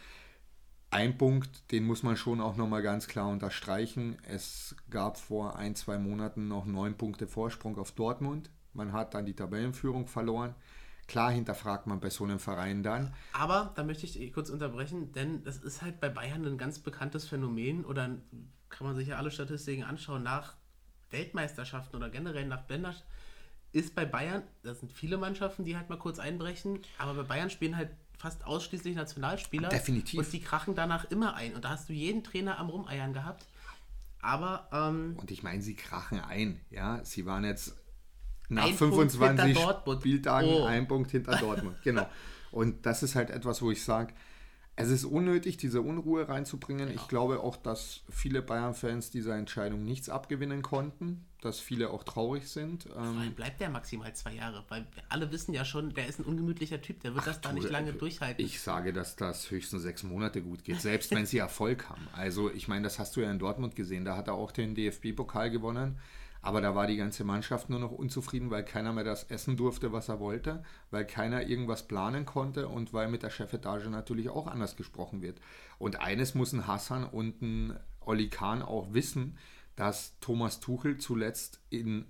Ein Punkt, den muss man schon auch nochmal ganz klar unterstreichen. Es gab vor ein, zwei Monaten noch neun Punkte Vorsprung auf Dortmund. Man hat dann die Tabellenführung verloren. Klar hinterfragt man bei so einem Verein dann. Aber da möchte ich kurz unterbrechen, denn das ist halt bei Bayern ein ganz bekanntes Phänomen oder kann man sich ja alle Statistiken anschauen, nach Weltmeisterschaften oder generell nach Ländern ist bei Bayern, das sind viele Mannschaften, die halt mal kurz einbrechen, aber bei Bayern spielen halt fast ausschließlich Nationalspieler. Definitiv. Und die krachen danach immer ein. Und da hast du jeden Trainer am Rumeiern gehabt. Aber ähm, Und ich meine, sie krachen ein. Ja, sie waren jetzt nach Ein Punkt 25 hinter Dortmund. Spieltagen Oh. ein Punkt hinter Dortmund. Genau. Und das ist halt etwas, wo ich sage, es ist unnötig, diese Unruhe reinzubringen. Ich glaube auch, dass viele Bayern-Fans dieser Entscheidung nichts abgewinnen konnten, dass viele auch traurig sind. vor Ähm, allem bleibt der maximal zwei Jahre, weil wir alle wissen ja schon, der ist ein ungemütlicher Typ, der wird das da nicht lange äh, durchhalten. Ich sage, dass das höchstens sechs Monate gut geht, selbst wenn sie Erfolg haben. Also ich meine, das hast du ja in Dortmund gesehen. Da hat er auch den DFB-Pokal gewonnen. Aber da war die ganze Mannschaft nur noch unzufrieden, weil keiner mehr das essen durfte, was er wollte, weil keiner irgendwas planen konnte und weil mit der Chefetage natürlich auch anders gesprochen wird. Und eines muss ein Hassan und ein Oli Kahn auch wissen, dass Thomas Tuchel zuletzt in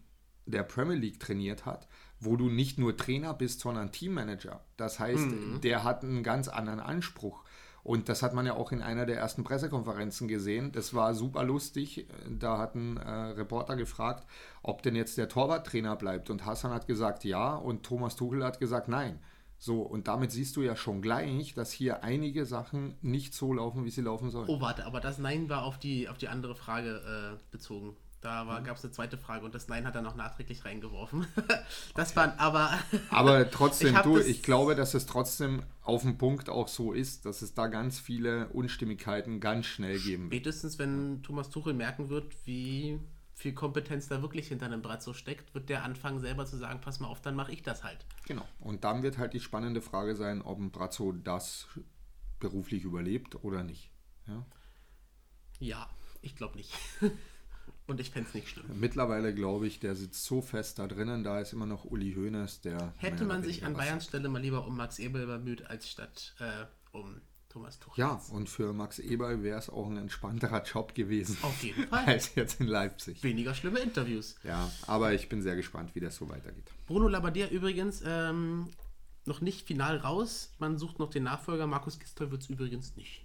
der Premier League trainiert hat, wo du nicht nur Trainer bist, sondern Teammanager. Das heißt, der hat einen ganz anderen Anspruch. Und das hat man ja auch in einer der ersten Pressekonferenzen gesehen. Das war super lustig. Da hat ein äh, Reporter gefragt, ob denn jetzt der Torwarttrainer bleibt. Und Hassan hat gesagt ja und Thomas Tuchel hat gesagt nein. So, und damit siehst du ja schon gleich, dass hier einige Sachen nicht so laufen, wie sie laufen sollen. Oh, warte, aber das Nein war auf die, auf die andere Frage äh, bezogen. Da Mhm. gab es eine zweite Frage und das Nein hat er noch nachträglich reingeworfen. das waren aber. Aber trotzdem, Ich du, ich glaube, dass es trotzdem auf dem Punkt auch so ist, dass es da ganz viele Unstimmigkeiten ganz schnell geben wird. Spätestens, wenn Thomas Tuchel merken wird, wie viel Kompetenz da wirklich hinter einem Brazzo steckt, wird der anfangen selber zu sagen, pass mal auf, dann mache ich das halt. Genau. Und dann wird halt die spannende Frage sein, ob ein Brazzo das beruflich überlebt oder nicht. Ja? Ja, ich glaube nicht. und ich fände es nicht schlimm. Mittlerweile glaube ich, der sitzt so fest da drinnen, da ist immer noch Uli Hoeneß, der. Hätte man sich an Bayerns Stelle mal lieber um Max Ebel bemüht, als statt äh, um Thomas Tuchel. Ja, und für Max Eberl wäre es auch ein entspannterer Job gewesen Auf jeden Fall. als jetzt in Leipzig. Weniger schlimme Interviews. Ja, aber ich bin sehr gespannt, wie das so weitergeht. Bruno Labbadia übrigens ähm, noch nicht final raus. Man sucht noch den Nachfolger. Markus Gistol wird es übrigens nicht.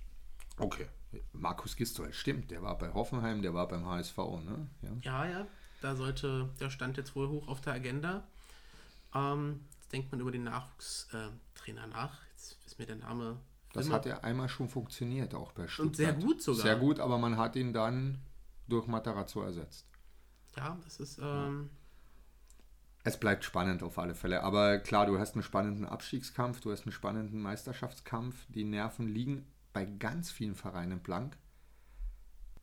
Okay. Markus Gistol, stimmt, der war bei Hoffenheim, der war beim HSV, ne? Ja. Ja, ja. Da sollte, der stand jetzt wohl hoch auf der Agenda. Ähm, jetzt denkt man über den Nachwuchstrainer äh, Trainer nach. Jetzt ist mir der Name. Das immer- hat ja einmal schon funktioniert, auch bei Stuttgart. Und sehr gut sogar. Sehr gut, aber man hat ihn dann durch Matarazzo ersetzt. Ja, das ist. Ähm, Es bleibt spannend auf alle Fälle. Aber klar, du hast einen spannenden Abstiegskampf, du hast einen spannenden Meisterschaftskampf. Die Nerven liegen bei ganz vielen Vereinen blank.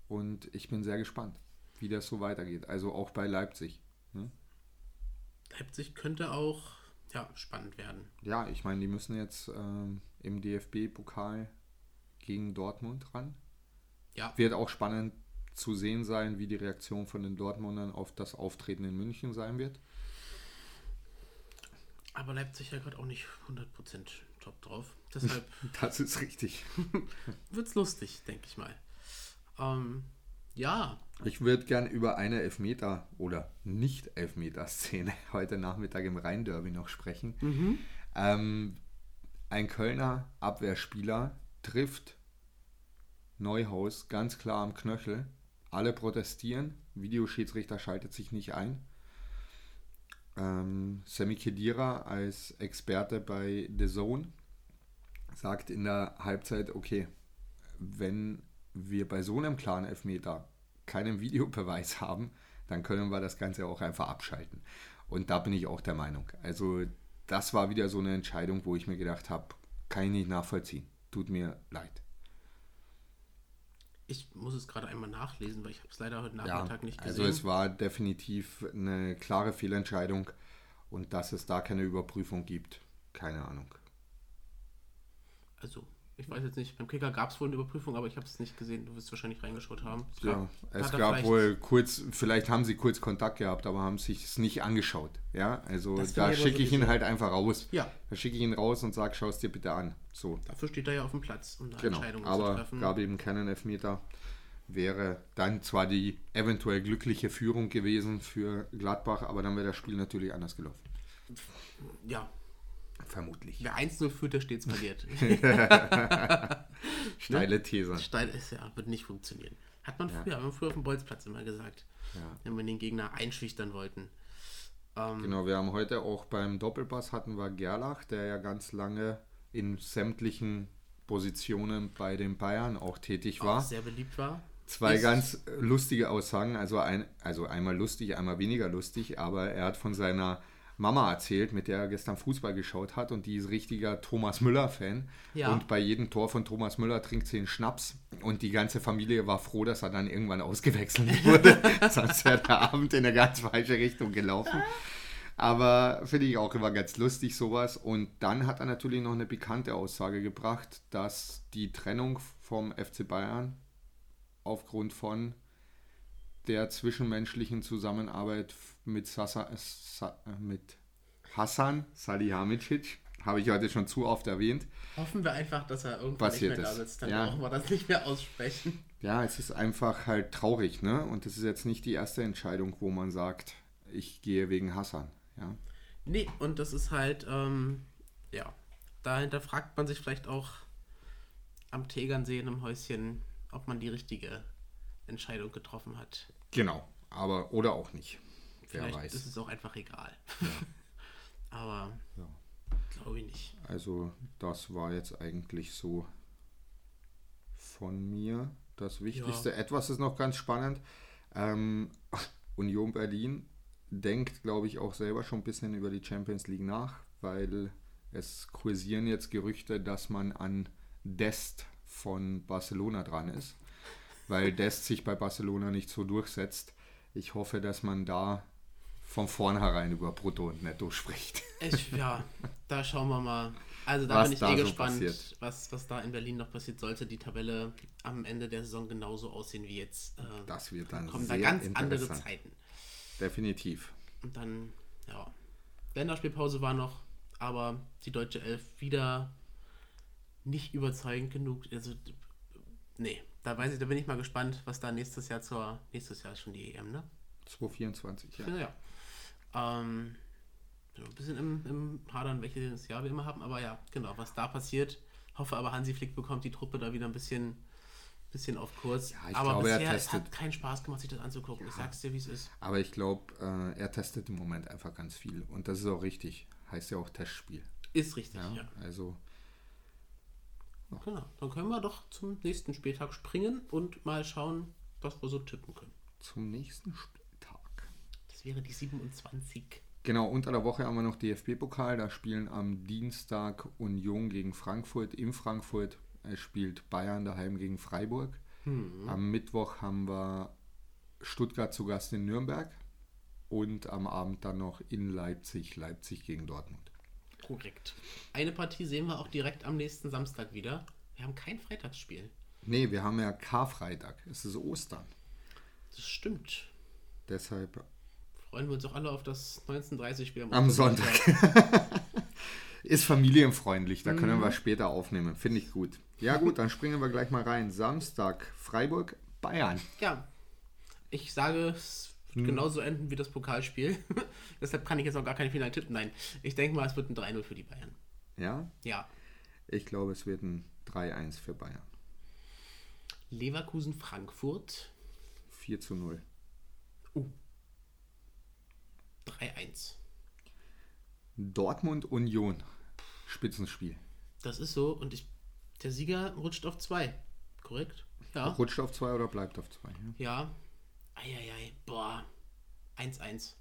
Und ich bin sehr gespannt, wie das so weitergeht. Also auch bei Leipzig. Ne? Leipzig könnte auch ja, spannend werden. Ja, ich meine, die müssen jetzt ähm, im DFB-Pokal gegen Dortmund ran. Ja, Wird auch spannend zu sehen sein, wie die Reaktion von den Dortmundern auf das Auftreten in München sein wird. aber Leipzig ja gerade auch nicht 100% top drauf. Deshalb Das ist richtig. wird's lustig, denke ich mal. Ähm, ja, Ich würde gern über eine Elfmeter- oder Nicht-Elfmeter-Szene heute Nachmittag im Rhein-Derby noch sprechen. Ähm, ein Kölner Abwehrspieler trifft Neuhaus ganz klar am Knöchel. Alle protestieren. Videoschiedsrichter schaltet sich nicht ein. Ähm, Sammy Kedira als Experte bei The Zone sagt in der Halbzeit, okay, wenn wir bei so einem klaren Elfmeter keinen Videobeweis haben, dann können wir das Ganze auch einfach abschalten. Und da bin ich auch der Meinung. Also das war wieder so eine Entscheidung, wo ich mir gedacht habe, kann ich nicht nachvollziehen. Tut mir leid. Ich muss es gerade einmal nachlesen, weil ich habe es leider heute Nachmittag nicht gesehen. also es war definitiv eine klare Fehlentscheidung und dass es da keine Überprüfung gibt, keine Ahnung. Also, Ich weiß jetzt nicht. Beim Kicker gab es wohl eine Überprüfung, aber ich habe es nicht gesehen. Du wirst wahrscheinlich reingeschaut haben. Es Ja, gab- es gab wohl kurz, vielleicht haben sie kurz Kontakt gehabt, aber haben sich es nicht angeschaut. Ja, also Das da schicke ich ihn halt einfach raus. Ja. Da schicke ich ihn raus und sage, schau es dir bitte an. So, Dafür steht er ja auf dem Platz, um da genau. Entscheidungen zu Aber treffen. gab eben keinen Elfmeter. Wäre dann zwar die eventuell glückliche Führung gewesen für Gladbach, aber dann wäre das Spiel natürlich anders gelaufen. Ja, Vermutlich. wer 1-0 führt, der stets verliert. Steile These. Steil ist ja, wird nicht funktionieren. Hat man früher, haben wir früher auf dem Bolzplatz immer gesagt. Ja. Wenn wir den Gegner einschüchtern wollten. Ähm, Genau, wir haben heute auch beim Doppelpass hatten wir Gerlach, der ja ganz lange in sämtlichen Positionen bei den Bayern auch tätig auch war. sehr beliebt war. Zwei Ist- ganz lustige Aussagen, also, ein, also einmal lustig, einmal weniger lustig, aber er hat von seiner Mama erzählt, mit der er gestern Fußball geschaut hat und die ist richtiger Thomas Müller-Fan. Ja. Und bei jedem Tor von Thomas Müller trinkt sie einen Schnaps und die ganze Familie war froh, dass er dann irgendwann ausgewechselt wurde. Sonst wäre der Abend in eine ganz falsche Richtung gelaufen. Aber finde ich auch immer ganz lustig sowas. Und dann hat er natürlich noch eine pikante Aussage gebracht, dass die Trennung vom FC Bayern aufgrund von der zwischenmenschlichen Zusammenarbeit mit, Sasa, Sa, mit Hassan Salihamidzic, habe ich heute schon zu oft erwähnt. Hoffen wir einfach, dass er irgendwann Passiert nicht mehr da sitzt. Dann Ja. brauchen wir das nicht mehr aussprechen. Ja, es ist einfach halt traurig, ne? Und das ist jetzt nicht die erste Entscheidung, wo man sagt, ich gehe wegen Hassan. Ja, Nee, und das ist halt, ähm, ja, dahinter fragt man sich vielleicht auch am Tegernsee in einem Häuschen, ob man die richtige Entscheidung getroffen hat. Genau. Aber oder auch nicht. Wer Vielleicht weiß. ist es auch einfach egal. Aber Ja. glaube ich nicht. Also das war jetzt eigentlich so von mir das Wichtigste. Etwas ist noch ganz spannend. Ähm, Union Berlin denkt, glaube ich, auch selber schon ein bisschen über die Champions League nach, weil es kursieren jetzt Gerüchte, dass man an Dest von Barcelona dran ist, weil Dest sich bei Barcelona nicht so durchsetzt. Ich hoffe, dass man da von vornherein über Brutto und Netto spricht. Ich, ja, da schauen wir mal. Also da Was bin ich da eh so gespannt, passiert. was, was da in Berlin noch passiert. Sollte die Tabelle am Ende der Saison genauso aussehen wie jetzt, äh, Das wird dann kommen da ganz andere. Zeiten. Definitiv. Und dann, ja, Länderspielpause war noch, aber die deutsche Elf wieder nicht überzeugend genug. Also, nee, da weiß ich, da bin ich mal gespannt, was da nächstes Jahr zur, nächstes Jahr ist schon die EM, ne? 224, ja. Ja, ja. Ähm, ja, ein bisschen im, im Hadern, welches Jahr wir immer haben, aber ja, genau, was da passiert. Hoffe aber, Hansi Flick bekommt die Truppe da wieder ein bisschen, bisschen auf Kurs. Ja, aber glaube, er bisher, es hat keinen Spaß gemacht, sich das anzugucken. Ich sag's dir, wie es ist. Aber ich glaube, äh, er testet im Moment einfach ganz viel. Und das ist auch richtig. Heißt ja auch Testspiel. Ist richtig, Ja? ja. Also, Genau, dann können wir doch zum nächsten Spieltag springen und mal schauen, was wir so tippen können. zum nächsten Spieltag. Das wäre die 27. Genau, unter der Woche haben wir noch DFB-Pokal. Da spielen am Dienstag Union gegen Frankfurt in Frankfurt. Es spielt Bayern daheim gegen Freiburg. Am Mittwoch haben wir Stuttgart zu Gast in Nürnberg. Und am Abend dann noch in Leipzig, Leipzig gegen Dortmund. Korrekt. Eine Partie sehen wir auch direkt am nächsten Samstag wieder. Wir haben kein Freitagsspiel. Nee, wir haben ja Karfreitag. Es ist Ostern. Das stimmt. Deshalb Freuen wir uns auch alle auf das 1930-Spiel Am Sonntag. ist familienfreundlich. Da können wir später aufnehmen. Finde ich gut. Ja, gut, dann springen wir gleich mal rein. Samstag, Freiburg, Bayern. Ja, ich sage, es wird genauso enden wie das Pokalspiel. Deshalb kann ich jetzt auch gar keine Finale tippen. Nein, ich denke mal, es wird ein 3-0 für die Bayern. Ja, Ja. ich glaube, es wird ein 3-1 für Bayern. Leverkusen-Frankfurt 4 zu 0. 3-1. Dortmund Union. Spitzenspiel. Das ist so und ich, der Sieger rutscht auf 2. Korrekt? Ja. Rutscht auf 2 oder bleibt auf 2? Ja. Ja. Eieiei. Boah. 1-1.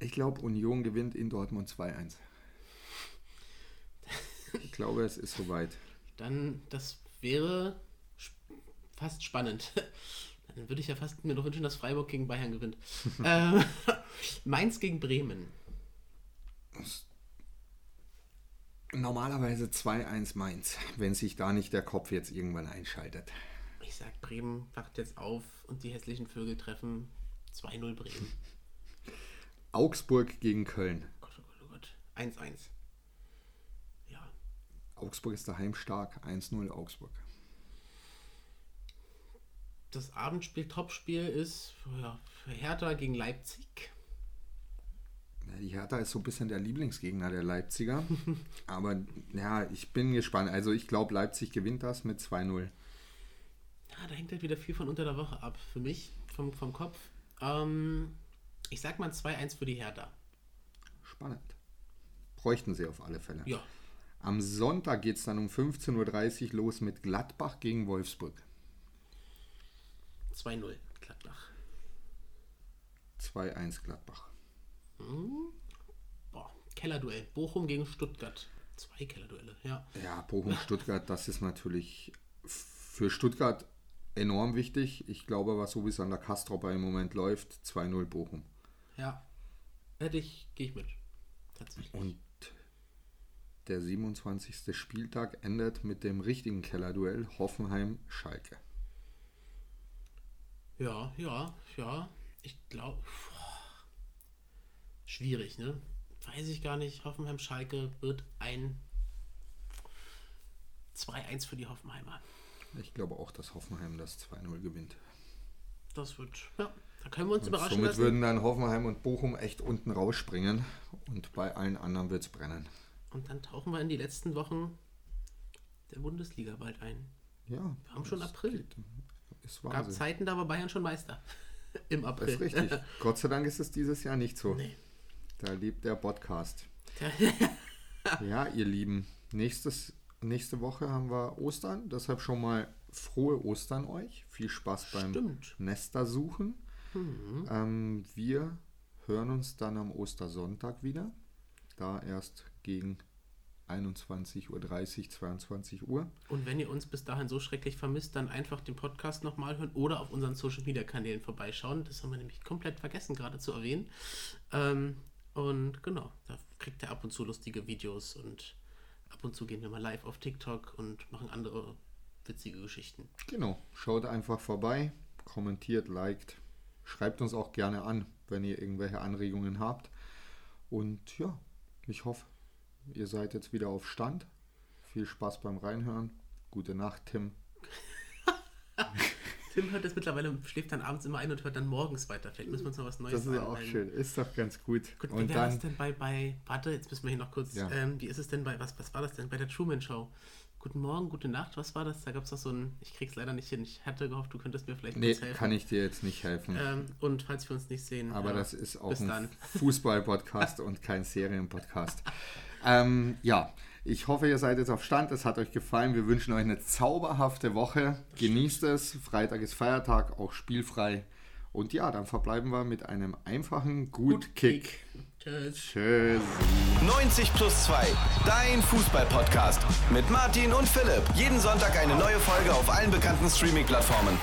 Ich glaube, Union gewinnt in Dortmund 2-1. Ich glaube, es ist soweit. Dann, das wäre fast spannend. Dann würde ich ja fast mir noch wünschen, dass Freiburg gegen Bayern gewinnt. ähm, Mainz gegen Bremen. Normalerweise 2-1 Mainz, wenn sich da nicht der Kopf jetzt irgendwann einschaltet. Ich sag, Bremen wacht jetzt auf und die hässlichen Vögel treffen 2-0 Bremen. Augsburg gegen Köln. Gott, oh Gott, oh Gott. 1-1. Ja. Augsburg ist daheim stark. 1-0 Augsburg. Das Abendspiel, Topspiel ist ja, für Hertha gegen Leipzig. Die Hertha ist so ein bisschen der Lieblingsgegner der Leipziger. Aber ja, ich bin gespannt. Also ich glaube, Leipzig gewinnt das mit 2-0. Ja, da hängt halt wieder viel von unter der Woche ab. Für mich, vom, vom Kopf. Ähm, ich sag mal 2-1 für die Hertha. Spannend. Bräuchten sie auf alle Fälle. Ja. Am Sonntag geht es dann um 15.30 Uhr los mit Gladbach gegen Wolfsburg. 2-0 Gladbach. 2-1 Gladbach. Boah, Kellerduell. Bochum gegen Stuttgart. Zwei Kellerduelle, ja. Ja, Bochum-Stuttgart, das ist natürlich für Stuttgart enorm wichtig. Ich glaube, was so wie es an der Kastropper im Moment läuft, 2-0 Bochum. Ja. Hätte ich, gehe ich mit. Tatsächlich. Und der 27. Spieltag endet mit dem richtigen Kellerduell Hoffenheim-Schalke. Ja, ja, ja. Ich glaube. Schwierig, ne? Weiß ich gar nicht. Hoffenheim-Schalke wird ein 2-1 für die Hoffenheimer. Ich glaube auch, dass Hoffenheim das 2-0 gewinnt. Das wird. Ja, da können wir uns Und überraschen somit lassen. würden dann Hoffenheim und Bochum echt unten rausspringen und bei allen anderen wird es brennen. Und dann tauchen wir in die letzten Wochen der Bundesliga bald ein. Ja, Wir haben schon das April. Ist Gab. Zeiten, da war Bayern schon Meister. Im Das April. ist richtig. Gott sei Dank ist es dieses Jahr nicht so. Nee. Da lebt der Podcast. Ja, ihr Lieben, nächstes, nächste Woche haben wir Ostern, deshalb schon mal frohe Ostern euch. Viel Spaß beim Stimmt. Nester suchen. Ähm, wir hören uns dann am Ostersonntag wieder. Da erst gegen 21.30 Uhr, 22 Uhr. Und wenn ihr uns bis dahin so schrecklich vermisst, dann einfach den Podcast nochmal hören oder auf unseren Social Media Kanälen vorbeischauen. Das haben wir nämlich komplett vergessen gerade zu erwähnen. Ähm, und genau, da kriegt ihr ab und zu lustige Videos und ab und zu gehen wir mal live auf TikTok und machen andere witzige Geschichten. Genau, schaut einfach vorbei, kommentiert, liked, schreibt uns auch gerne an, wenn ihr irgendwelche Anregungen habt. Und ja, ich hoffe, ihr seid jetzt wieder auf Stand. Viel Spaß beim Reinhören. Gute Nacht, Tim. Tim hört das mittlerweile, schläft dann abends immer ein und hört dann morgens weiter. Vielleicht müssen wir uns noch was Neues Das ist ein- auch schön. Ist doch ganz gut. Gut, Und wie war das denn bei, bei, warte, jetzt müssen wir hier noch kurz, Ja. ähm, wie ist es denn bei, was, was war das denn bei der Truman Show? Guten Morgen, gute Nacht, was war das? Da gab es doch so ein, ich krieg's leider nicht hin, ich hatte gehofft, du könntest mir vielleicht nee, helfen. kann ich dir jetzt nicht helfen. Ähm, und falls wir uns nicht sehen. Aber ja, das ist auch ein. Fußball-Podcast und kein Serienpodcast. Ähm, ja, ich hoffe, ihr seid jetzt auf Stand. Es hat euch gefallen. Wir wünschen euch eine zauberhafte Woche. Genießt es. Freitag ist Feiertag, auch spielfrei. Und ja, dann verbleiben wir mit einem einfachen Gut Kick. Tschüss. Tschüss. 90 plus 2, dein Fußball-Podcast mit Martin und Philipp. Jeden Sonntag eine neue Folge auf allen bekannten Streaming-Plattformen.